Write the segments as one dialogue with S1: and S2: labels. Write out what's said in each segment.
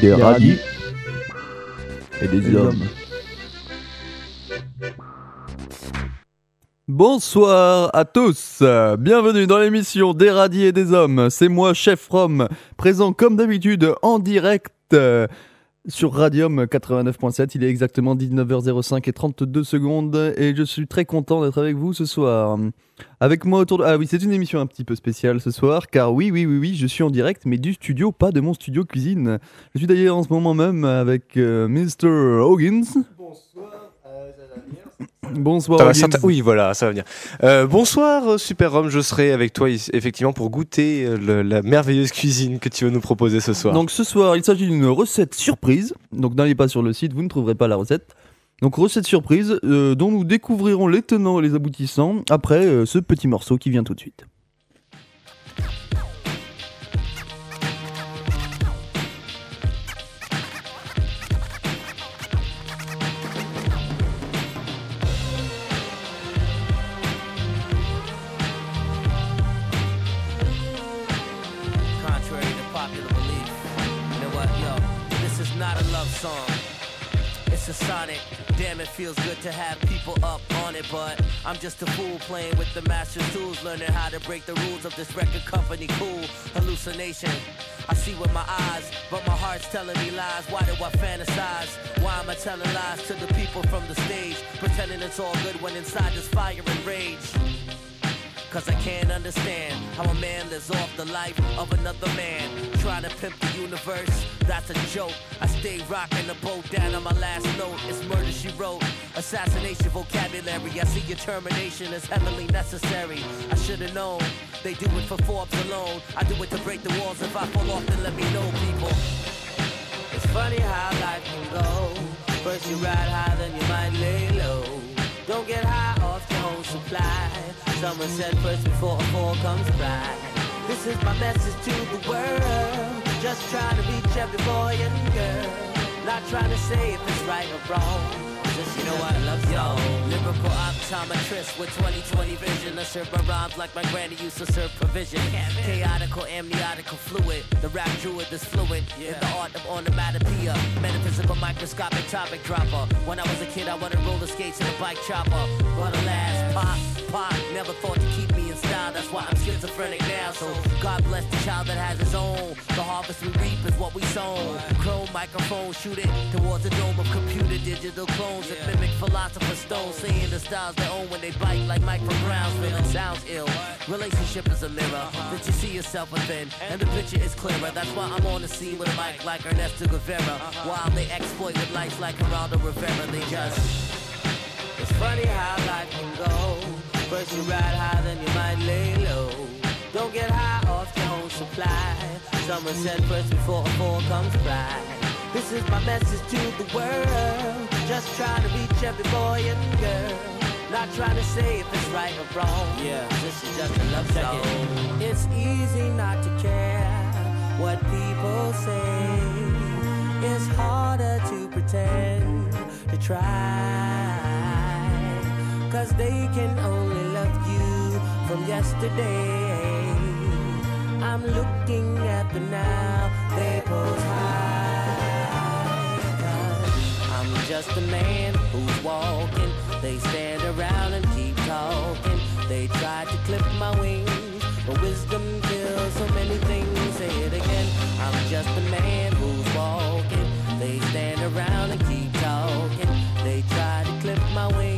S1: des radis et des hommes.
S2: Bonsoir à tous, bienvenue dans l'émission des radis et des hommes. C'est moi, Chef Rom, présent comme d'habitude en direct euh, sur Radium 89.7. Il est exactement 19h05 et 32 secondes et je suis très content d'être avec vous ce soir. Avec moi autour de... Ah oui, c'est une émission un petit peu spéciale ce soir car oui, oui, oui, oui, je suis en direct mais du studio, pas de mon studio cuisine. Je suis d'ailleurs en ce moment même avec euh, Mr. Hoggins.
S3: Bonsoir, euh, ça va bien
S2: Bonsoir
S3: certain- Oui, voilà, ça va bien. Euh, bonsoir, euh, Super Rome, je serai avec toi effectivement pour goûter euh, le- la merveilleuse cuisine que tu veux nous proposer ce soir.
S2: Donc ce soir, il s'agit d'une recette surprise. Donc n'allez pas sur le site, vous ne trouverez pas la recette. Donc recette surprise euh, dont nous découvrirons les tenants et les aboutissants après euh, ce petit morceau qui vient tout de suite.
S4: Song. It's a sonic. Damn, it feels good to have people up on it, but I'm just a fool playing with the master's tools, learning how to break the rules of this record company. Cool hallucination. I see with my eyes, but my heart's telling me lies. Why do I fantasize? Why am I telling lies to the people from the stage? Pretending it's all good when inside there's fire and rage. Cause I can't understand how a man lives off the life of another man. Trying to pimp the universe, that's a joke. I stay rocking the boat down on my last note. It's murder she wrote. Assassination vocabulary. I see your termination as heavily necessary. I should've known. They do it for Forbes alone. I do it to break the walls. If I fall off, then let me know, people. It's funny how life can go. First you ride high, then you might lay low. Don't get high off your own supply. Someone said first before a fall comes by. This is my message to the world. Just trying to reach every boy and girl. Not trying to say if it's right or wrong. You know I love yo. Lyrical optometrist with 2020 vision. I serve my rhymes like my granny used to serve provision. Chaotical, amniotical fluid. The rap druid is fluent in the art of onomatopoeia. Metaphysical microscopic topic dropper. When I was a kid, I wanted roller skates and a bike chopper. But alas, pop, pop, never thought to keep me in style. That's why I'm schizophrenic now. So God bless the child that has his own. The harvest we reap is what we sown. Chrome microphone, shoot it towards the dome of computer digital clones that mimic philosopher's stone. Saying the styles they own when they bite like Micro Browns. Feeling sounds ill. Relationship is a mirror that you see yourself within, and the picture is clearer. That's why I'm on the scene with a mic like Ernesto Guevara. While they exploit with lights like Geraldo Rivera, they just. It's funny how life can go. First you ride high, then you might lay low. Don't get high off your own supply. Someone said first before a fall comes by. This is my message to the world. Just trying to reach every boy and girl. Not trying to say if it's right or wrong. Yeah, this is just a love song. It's easy not to care what people say. It's harder to pretend to try. Cause they can only love you from yesterday. I'm looking at the now, they pose high. I'm just a man who's walking. They stand around and keep talking. They try to clip my wings, but wisdom kills so many things. Say it again. I'm just a man who's walking. They stand around and keep talking. They try to clip my wings,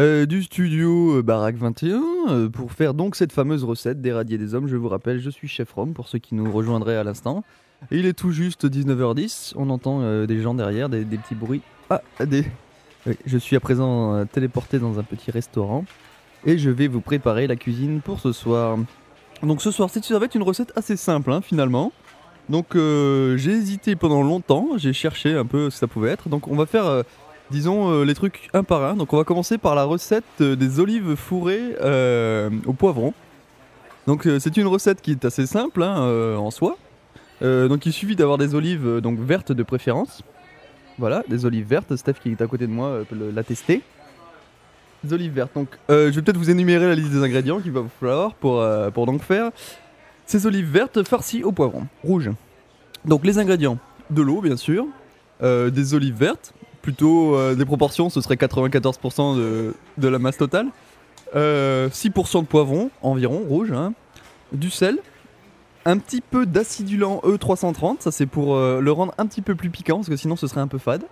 S2: euh, du studio euh, Baraque 21, euh, pour faire donc cette fameuse recette d'éradier des hommes. Je vous rappelle, je suis chef Rome pour ceux qui nous rejoindraient à l'instant. Il est tout juste 19h10. On entend euh, des gens derrière, des, des petits bruits. Ah, des. Je suis à présent téléporté dans un petit restaurant et je vais vous préparer la cuisine pour ce soir. Donc ce soir, c'est- ça va être une recette assez simple hein, finalement. Donc j'ai hésité pendant longtemps, j'ai cherché un peu ce que ça pouvait être. Donc on va faire, disons, euh, les trucs un par un. Donc on va commencer par la recette euh, des olives fourrées euh, au poivron. Donc c'est une recette qui est assez simple hein, en soi. Donc il suffit d'avoir des olives donc vertes de préférence. Voilà, des olives vertes. Steph qui est à côté de moi peut le- l'attester. Des olives vertes. Donc je vais peut-être vous énumérer la liste des ingrédients qu'il va vous falloir pour, pour donc faire ces olives vertes farcies au poivron rouge. Donc les ingrédients, de l'eau bien sûr, des olives vertes, plutôt euh, des proportions, ce serait 94% de, de la masse totale, euh, 6% de poivron environ rouge, hein, du sel, un petit peu d'acidulant E330, ça c'est pour euh, le rendre un petit peu plus piquant parce que sinon ce serait un peu fade.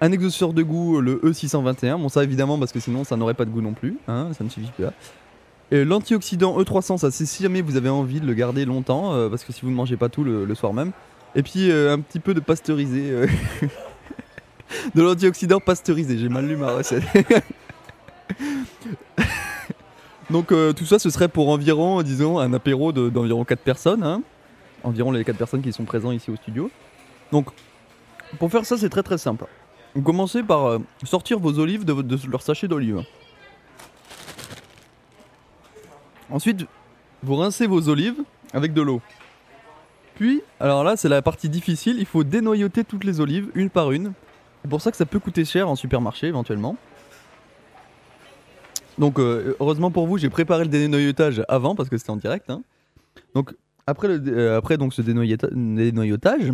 S2: Un exhausteur de goût, le E621, bon ça évidemment parce que sinon ça n'aurait pas de goût non plus, hein, ça ne suffit pas. L'antioxydant E300, ça c'est si jamais vous avez envie de le garder longtemps, euh, parce que si vous ne mangez pas tout le, soir même. Et puis euh, un petit peu de pasteurisé. de l'antioxydant pasteurisé, j'ai mal lu ma recette. Donc euh, tout ça ce serait pour environ, disons, un apéro de- d'environ 4 personnes. hein. Environ les 4 personnes qui sont présents ici au studio. Donc pour faire ça c'est très très simple. Vous commencez par euh, sortir vos olives de, de leur sachet d'olive. Ensuite, vous rincez vos olives avec de l'eau. Puis, alors là, c'est la partie difficile, il faut dénoyauter toutes les olives, une par une. C'est pour ça que ça peut coûter cher en supermarché éventuellement. Donc, euh, heureusement pour vous, j'ai préparé le dénoyautage avant parce que c'était en direct. hein. Donc, euh, après donc, ce dénoyauta- dénoyautage,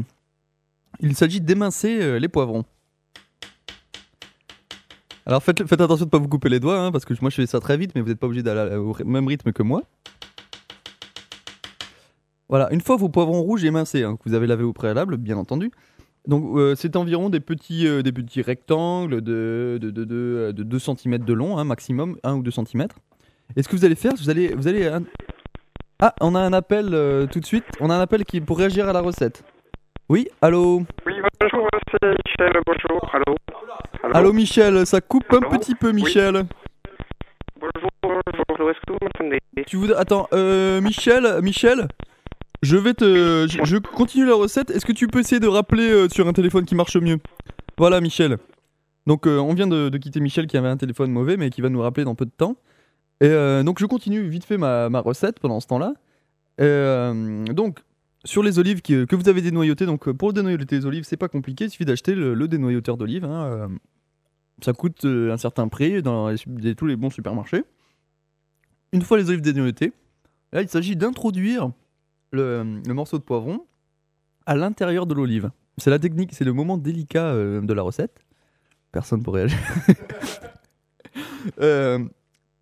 S2: il s'agit d'émincer euh, les poivrons. Alors faites, attention de ne pas vous couper les doigts, hein, parce que moi je fais ça très vite, mais vous n'êtes pas obligé d'aller au même rythme que moi. Voilà, une fois vos poivrons rouges émincés, hein, que vous avez lavé au préalable, bien entendu. Donc euh, c'est environ des petits, euh, des petits rectangles de, de, de, de, de 2 cm de long, hein, maximum, 1 ou 2 cm. Et ce que vous allez faire, vous allez... Vous allez un- Ah, on a un appel euh, tout de suite, on a un appel qui pour réagir à la recette. Oui, allô?
S5: Oui, bonjour, c'est Michel, bonjour, allô? Allô,
S2: Allô Michel, ça coupe un petit peu Michel.
S5: Bonjour, bonjour, est-ce que vous m'entendez?
S2: Tu voudrais... Attends, euh, Michel, Michel, je vais te... Je, continue la recette. Est-ce que tu peux essayer de rappeler euh, sur un téléphone qui marche mieux? Voilà, Michel. Donc, euh, on vient de, quitter Michel qui avait un téléphone mauvais, mais qui va nous rappeler dans peu de temps. Et euh, donc, je continue vite fait ma, ma recette pendant ce temps-là. Donc, sur les olives que vous avez dénoyautées, donc pour dénoyauter les olives, c'est pas compliqué, il suffit d'acheter le, le dénoyauteur d'olives. hein, ça coûte un certain prix dans tous les bons supermarchés. Une fois les olives dénoyautées, là il s'agit d'introduire le, morceau de poivron à l'intérieur de l'olive. C'est la technique, c'est le moment délicat euh, de la recette. Personne pour réagir. Euh,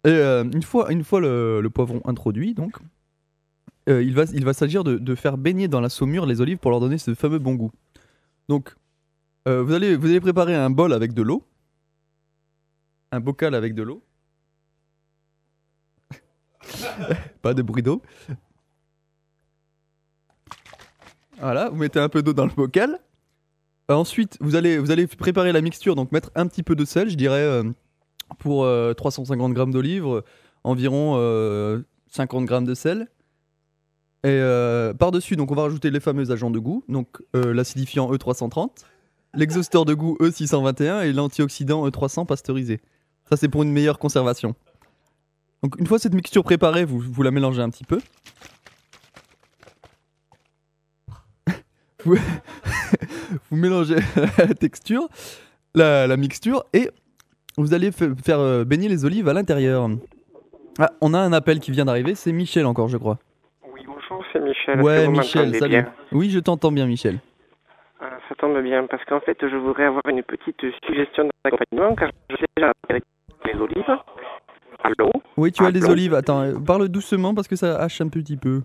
S2: euh, une fois, une fois le, poivron introduit, donc, il va, il va s'agir de, faire baigner dans la saumure les olives pour leur donner ce fameux bon goût. Donc, vous, allez, vous allez préparer un bol avec de l'eau, un bocal avec de l'eau. Pas de bruit d'eau. Voilà, vous mettez un peu d'eau dans le bocal. Euh, ensuite, vous allez, vous allez préparer la mixture, donc mettre un petit peu de sel, je dirais euh, pour euh, 350 grammes d'olives, euh, environ euh, 50 grammes de sel. Et par-dessus, donc on va rajouter les fameux agents de goût, donc l'acidifiant E330, l'exhausteur de goût E621 et l'antioxydant E300 pasteurisé. Ça, c'est pour une meilleure conservation. Donc une fois cette mixture préparée, vous, vous la mélangez un petit peu. Vous, vous mélangez la texture, la, la mixture, et vous allez fa- faire euh, baigner les olives à l'intérieur. Ah, on a un appel qui vient d'arriver, c'est Michel encore, je crois.
S5: Oui, bonjour, c'est Michel,
S2: Ouais, Michel, salut.
S5: bien
S2: Oui, je t'entends bien, Michel.
S5: Euh, Ça tombe bien, parce qu'en fait, je voudrais avoir une petite suggestion d'accompagnement, car je sais déjà les olives. Allô?
S2: Oui, tu as
S5: Ah,
S2: les olives. Attends, euh, parle doucement parce que ça hache un petit peu.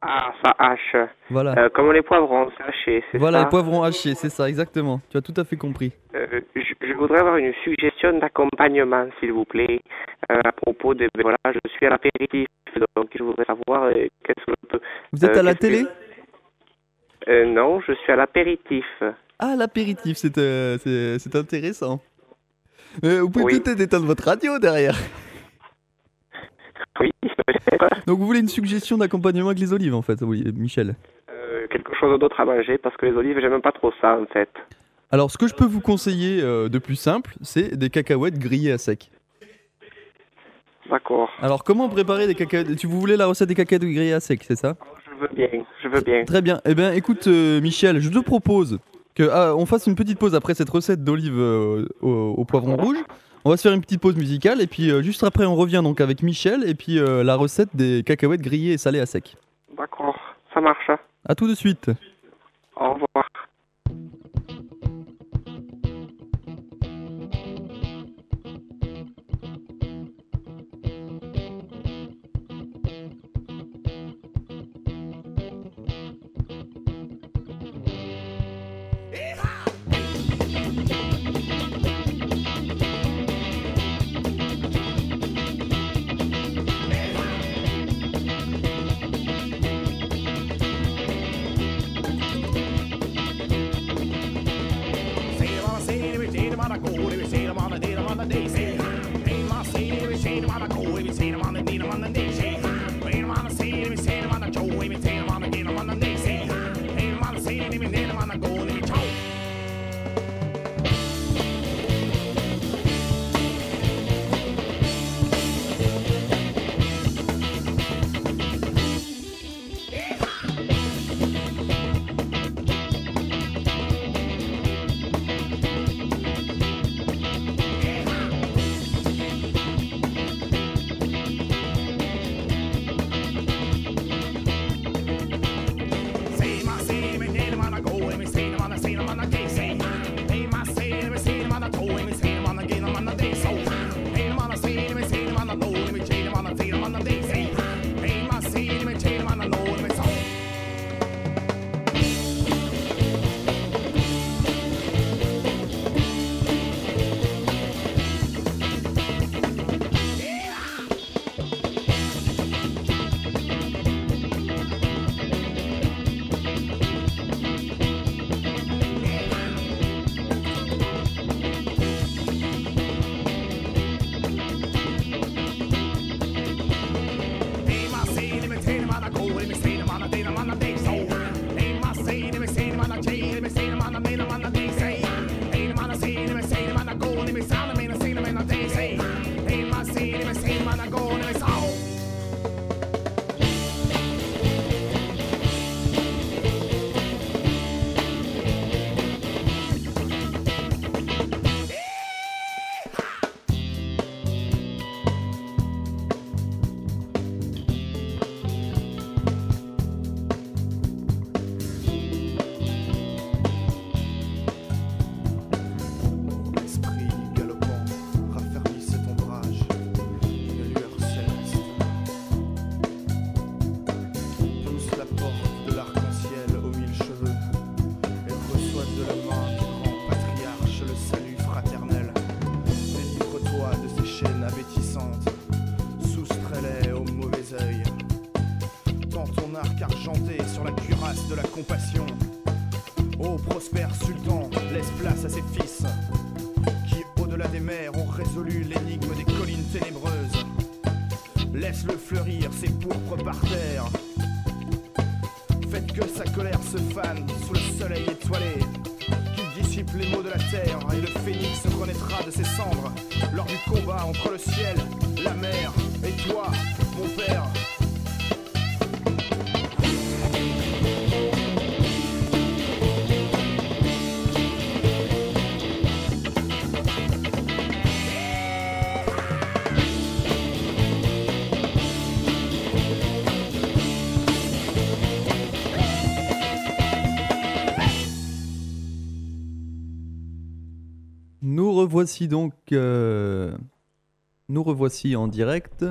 S5: Ah, ça hache.
S2: Voilà.
S5: Euh, comme les poivrons, c'est haché, c'est
S2: voilà,
S5: ça
S2: les poivrons hachés, c'est ça, exactement. Tu as tout à fait compris.
S5: Euh, je, je voudrais avoir une suggestion d'accompagnement, s'il vous plaît, euh, à propos de... ben Voilà, je suis à l'apéritif, donc je voudrais savoir qu'est-ce que je peux...
S2: Vous êtes à la
S5: que-
S2: télé
S5: non, je suis à l'apéritif.
S2: Ah, l'apéritif, c'est c'est- c'est intéressant. Vous pouvez
S5: Oui.
S2: peut-être éteindre votre radio derrière.
S5: Oui.
S2: Donc vous voulez une suggestion d'accompagnement avec les olives en fait, Michel?
S5: Euh, quelque chose d'autre à manger, parce que les olives, j'aime pas trop ça, en fait.
S2: Alors ce que je peux vous conseiller euh, de plus simple, c'est des cacahuètes grillées à sec.
S5: D'accord.
S2: Alors comment préparer des cacahuètes? Tu vous voulez la recette des cacahuètes grillées à sec, c'est ça?
S5: Je veux bien, je veux bien.
S2: Très bien. Eh bien écoute euh, Michel, je te propose que ah, on fasse une petite pause après cette recette d'olives au, au poivron rouge. On va se faire une petite pause musicale et puis euh, juste après on revient donc avec Michel et puis euh, la recette des cacahuètes grillées et salées à sec.
S5: D'accord, ça marche.
S2: À tout de suite.
S5: Au revoir.
S6: Se fane sous le soleil étoilé. Qu'il dissipe les maux de la terre et le phénix renaîtra de ses cendres lors du combat entre le ciel, la mer et toi,
S2: Revoici donc. euh, Nous revoici en direct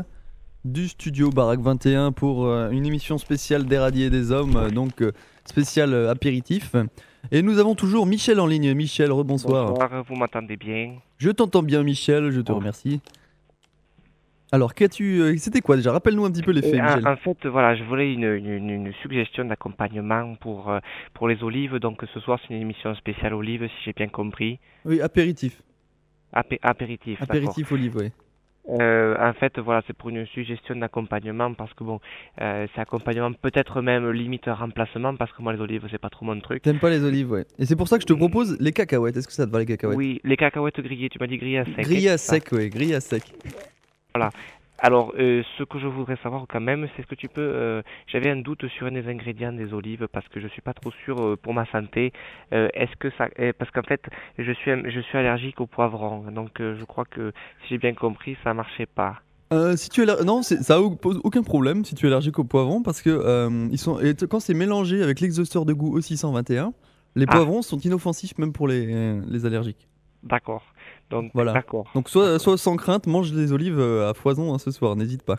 S2: du studio Baraque 21 pour euh, une émission spéciale des radiés des hommes, euh, donc euh, spécial euh, apéritif. Et nous avons toujours Michel en ligne. Michel, rebonsoir.
S7: Bonsoir, vous m'entendez bien?
S2: Je t'entends bien, Michel, je te
S7: Oh.
S2: remercie. Alors, qu'as-tu. C'était quoi déjà? Rappelle-nous un petit peu les faits,
S7: en,
S2: Michel.
S7: en fait, voilà, je voulais une, une, une suggestion d'accompagnement pour, pour les olives. Donc ce soir, c'est une émission spéciale olives, si j'ai bien compris.
S2: Oui, apéritif.
S7: Apé- apéritif.
S2: Apéritif olive, oui.
S7: Euh, en fait, voilà, c'est pour une suggestion d'accompagnement parce que bon, euh, c'est accompagnement peut-être même limite remplacement parce que moi les olives c'est pas trop mon truc.
S2: T'aimes pas les olives, ouais. Et c'est pour ça que je te propose les cacahuètes. Est-ce que ça te va, les cacahuètes?
S7: Oui, les cacahuètes grillées, tu m'as dit grillées à sec.
S2: Grillées à sec, oui, grillées à sec.
S7: Alors, euh, ce que je voudrais savoir quand même, c'est ce que tu peux. euh, J'avais un doute sur un des ingrédients des olives parce que je suis pas trop sûr euh, pour ma santé. Euh, Est-ce que ça, euh, parce qu'en fait, je suis je suis allergique au poivron, donc euh, je crois que si j'ai bien compris, ça marchait pas.
S2: Euh, si tu es aller- non, c'est- ça au- pose aucun problème si tu es allergique au poivron parce que euh, ils sont et t- quand c'est mélangé avec l'exhausteur de goût E621, les
S7: Ah.
S2: poivrons sont inoffensifs même pour les, les allergiques.
S7: D'accord. Donc
S2: Voilà.
S7: d'accord.
S2: Donc soit, soit sans crainte, mange des olives euh, à foison hein, ce soir, n'hésite pas.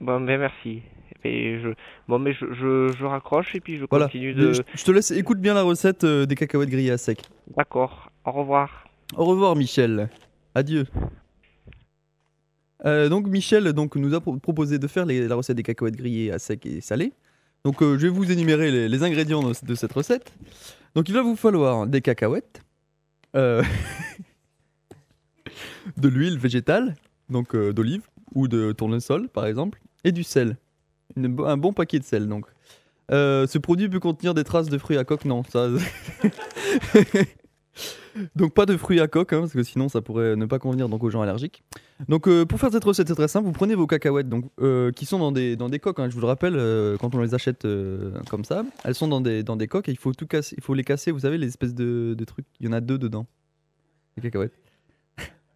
S7: Bon, ben merci. Et je, bon, mais je, je, je raccroche et puis je
S2: Voilà.
S7: continue de.
S2: Je, je te laisse, écoute bien la recette euh, des cacahuètes grillées à sec.
S7: D'accord. Au revoir.
S2: Au revoir Michel. Adieu. Euh, donc Michel donc, nous a pro- proposé de faire les- la recette des cacahuètes grillées à sec et salées. Donc euh, je vais vous énumérer les, les ingrédients de, de cette recette. Donc il va vous falloir des cacahuètes, euh, de l'huile végétale, donc euh, d'olive ou de tournesol par exemple, et du sel. Un bon paquet de sel donc. Euh, ce produit peut contenir des traces de fruits à coque, non, ça. donc pas de fruits à coque, hein, parce que sinon ça pourrait ne pas convenir donc aux gens allergiques. Donc euh, pour faire cette recette c'est très simple, vous prenez vos cacahuètes donc qui sont dans des dans des coques. hein, je vous le rappelle, quand on les achète comme ça, elles sont dans des dans des coques et il faut tout casser, il faut les casser. Vous savez les espèces de, de trucs, il y en a deux dedans. Les cacahuètes.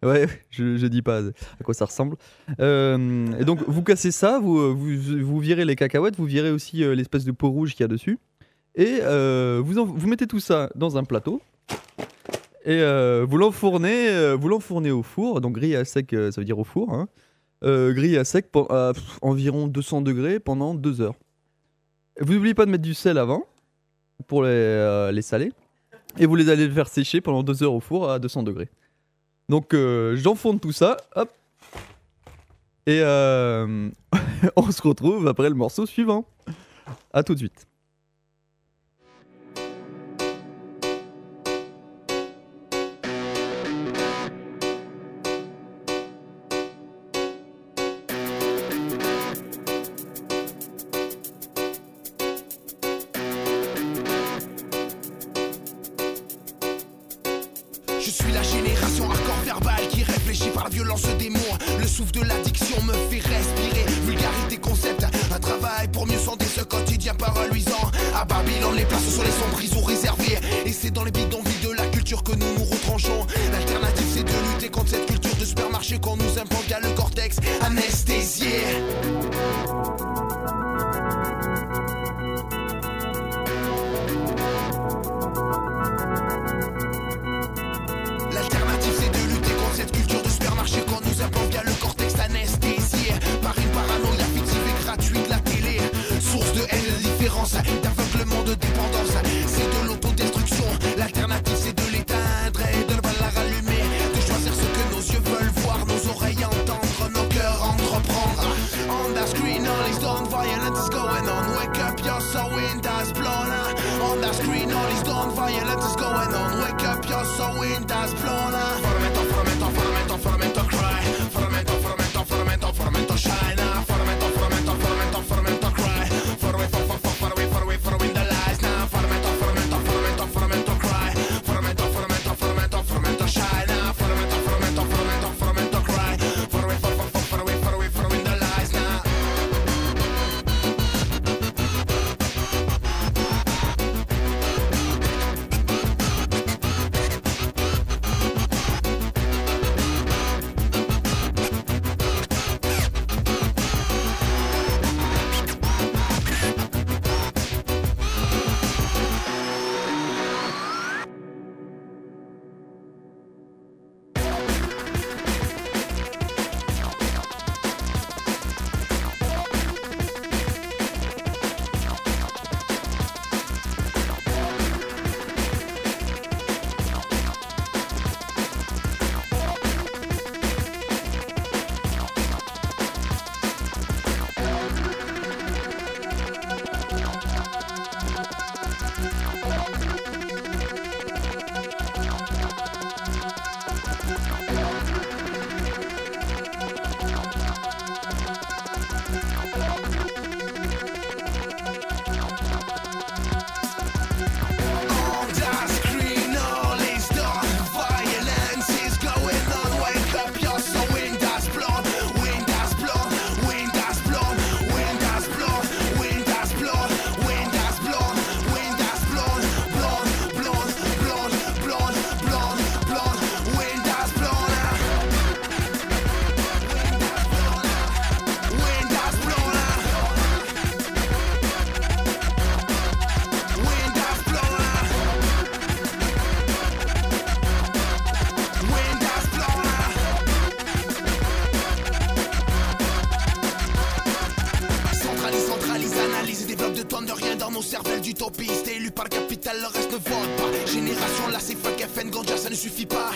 S2: Ouais, je, je dis pas à quoi ça ressemble. Euh, et donc vous cassez ça, vous, euh, vous, vous virez les cacahuètes, vous virez aussi euh, l'espèce de peau rouge qu'il y a dessus. Et vous, vous mettez tout ça dans un plateau. Et vous l'enfournez vous au four, donc grillé à sec, ça veut dire au four. Hein. Grillé à sec à environ 200 degrés pendant 2 heures. Vous n'oubliez pas de mettre du sel avant pour les, les saler. Et vous les allez le faire sécher pendant 2 heures au four à 200 degrés. Donc euh, j'enfourne tout ça, hop. Et euh, on se retrouve après le morceau suivant. A tout de suite.
S8: Je suis la par la violence des mots. Le souffle de l'addiction me fait respirer. Vulgarité, concept, un travail pour mieux sonder ce quotidien paralysant. À Babylone, les places sont les sombres prisons réservées. Et c'est dans les bidonvilles de la culture que nous nous retranchons. L'alternative, c'est de lutter contre cette culture de supermarché qu'on nous implante via le cortex anesthésié. million letters going on. Wake up, your soul in, that's. Suffit pas.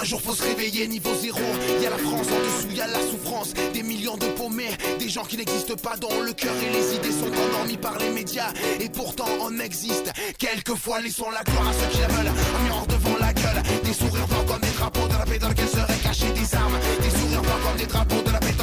S8: Un jour faut se réveiller, niveau zéro. Y a la France en dessous, y a la souffrance. Des millions de paumés, des gens qui n'existent pas, dont le cœur et les idées sont endormis par les médias. Et pourtant on existe. Quelquefois, laissons la gloire à ceux qui la veulent. Un miroir devant la gueule. Des sourires blancs comme des drapeaux de la paix dans lequel seraient cachés des armes. Des sourires blancs comme des drapeaux de la paix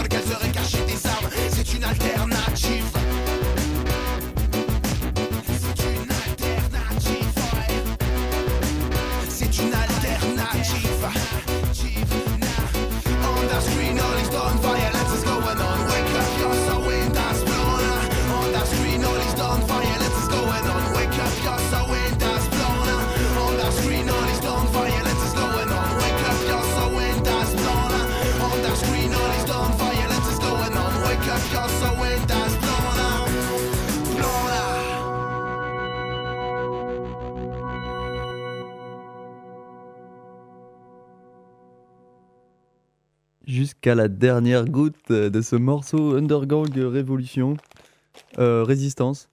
S2: La dernière goutte de ce morceau Undergang Révolution. Euh, résistance.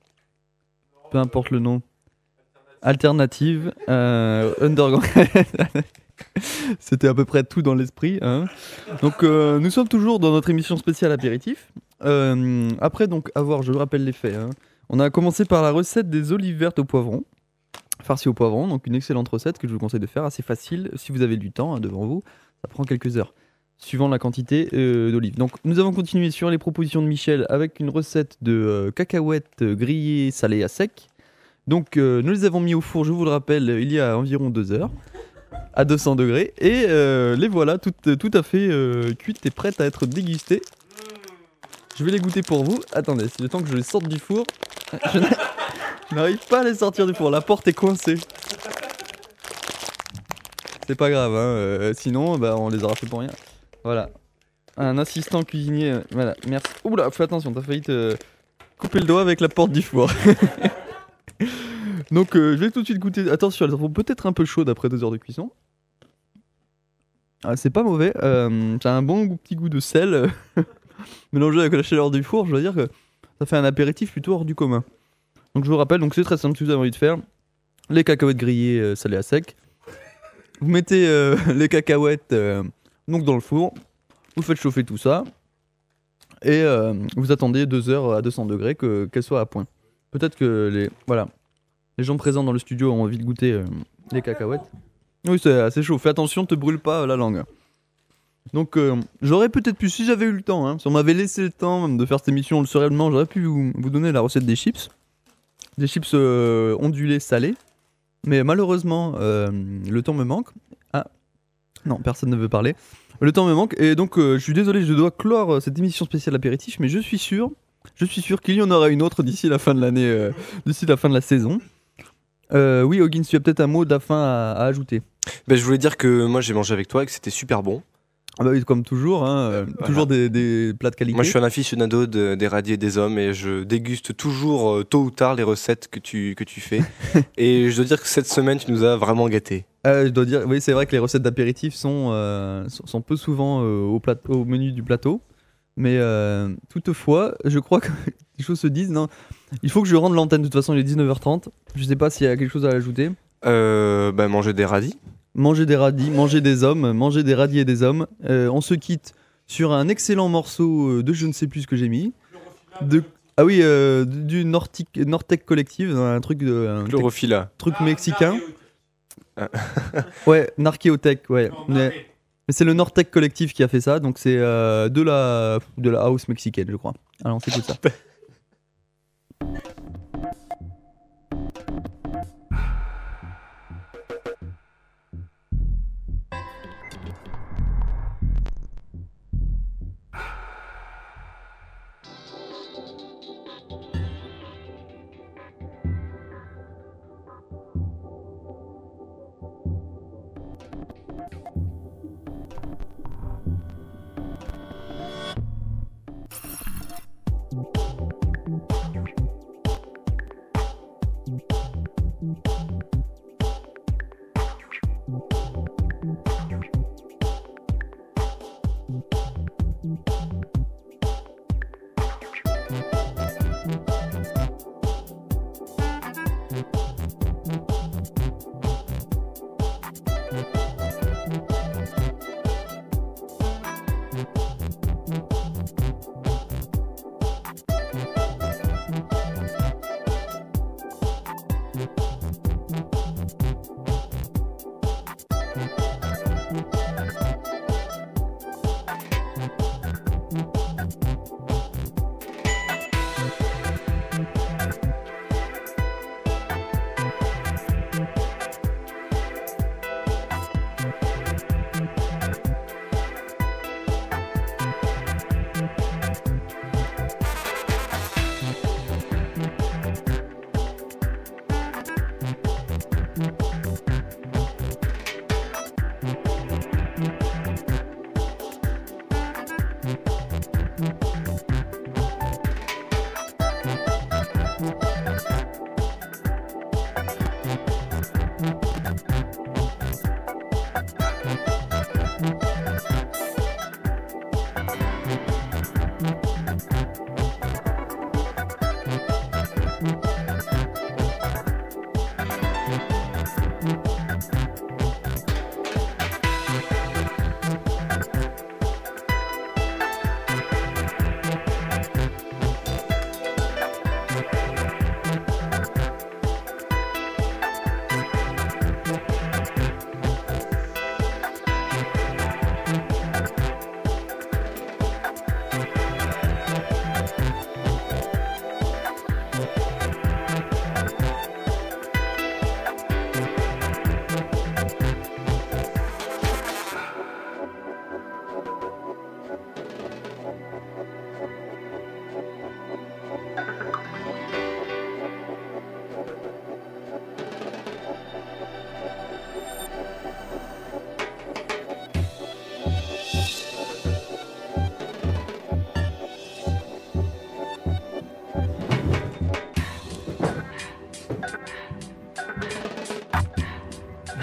S2: Peu importe le nom. Alternative. Euh, Undergang. C'était à peu près tout dans l'esprit. hein. Donc euh, nous sommes toujours dans notre émission spéciale apéritif. Euh, après donc avoir, je rappelle les faits. hein. On a commencé par la recette des olives vertes au poivron. Farci au poivron, donc une excellente recette que je vous conseille de faire, assez facile si vous avez du temps hein, devant vous. Ça prend quelques heures suivant la quantité euh, d'olives. Donc nous avons continué sur les propositions de Michel avec une recette de euh, cacahuètes euh, grillées salées à sec. Donc euh, nous les avons mis au four, je vous le rappelle, il y a environ deux heures à 200 degrés et les voilà tout à fait cuites et prêtes à être dégustées. Je vais les goûter pour vous. Attendez, c'est le temps que je les sorte du four. Je n'a- je n'arrive pas à les sortir du four, la porte est coincée. C'est pas grave, hein, sinon bah, on les aura fait pour rien. Voilà. Un assistant cuisinier. euh, Voilà, merci. Oula, fais attention, t'as failli te couper le doigt avec la porte du four. Donc, euh, je vais tout de suite goûter. Attention, elles seront peut-être un peu chaudes après deux heures de cuisson. Ah, c'est pas mauvais. euh, un bon petit goût de sel. euh, Mélangé avec la chaleur du four, je dois dire que ça fait un apéritif plutôt hors du commun. Donc, je vous rappelle, donc c'est très simple si vous avez envie de faire les cacahuètes grillées salées à sec. Vous mettez les cacahuètes donc dans le four, vous faites chauffer tout ça et euh, vous attendez deux heures à 200 degrés que qu'elles soient à point. Peut-être que les voilà les gens présents dans le studio ont envie de goûter euh, les cacahuètes. Oui, c'est assez chaud. Fais attention, te brûle pas la langue. Donc euh, j'aurais peut-être pu, si j'avais eu le temps, hein, si on m'avait laissé le temps même de faire cette émission le sereinement, j'aurais pu vous, vous donner la recette des chips. Des chips euh, ondulés salés. Mais malheureusement, euh, le temps me manque. Ah, non, personne ne veut parler. Le temps me manque et donc euh, je suis désolé, je dois clore euh, cette émission spéciale apéritif, mais je suis sûr, je suis sûr qu'il y en aura une autre d'ici la fin de l'année, euh, d'ici la fin de la saison. Oui, Hoggins, tu as peut-être un mot de la fin à, à ajouter.
S3: Ben, je voulais dire que moi j'ai mangé avec toi et que c'était super bon.
S2: Ah bah oui, comme toujours, hein, euh,
S3: Voilà.
S2: toujours des, des plats de qualité.
S3: Moi je suis un aficionado de- des radis et des hommes et je déguste toujours euh, tôt ou tard les recettes que tu, que tu fais. et je dois dire que cette semaine tu nous as vraiment gâtés.
S2: Euh, je dois dire, oui, c'est vrai que les recettes d'apéritif sont, euh, sont, sont peu souvent euh, au, plat- au menu du plateau. Mais euh, toutefois, je crois que les choses se disent. Non, il faut que je rende l'antenne. De toute façon, il est 19h30. Je sais pas s'il y a quelque chose à ajouter.
S3: Euh, ben, manger des radis.
S2: Manger des radis, manger des hommes, manger des radis et des hommes. Euh, on se quitte sur un excellent morceau de je ne sais plus ce que j'ai mis. De, ah oui, euh, du Nortec Collective, un truc, de, un
S3: Chlorophylla.
S2: truc mexicain.
S3: Ah.
S2: ouais, Narcheotech, ouais. Mais, mais c'est le Nortec Collective qui a fait ça, donc c'est euh, de, la, de la house mexicaine, je crois. Alors on s'écoute ça.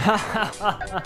S2: ハハハ。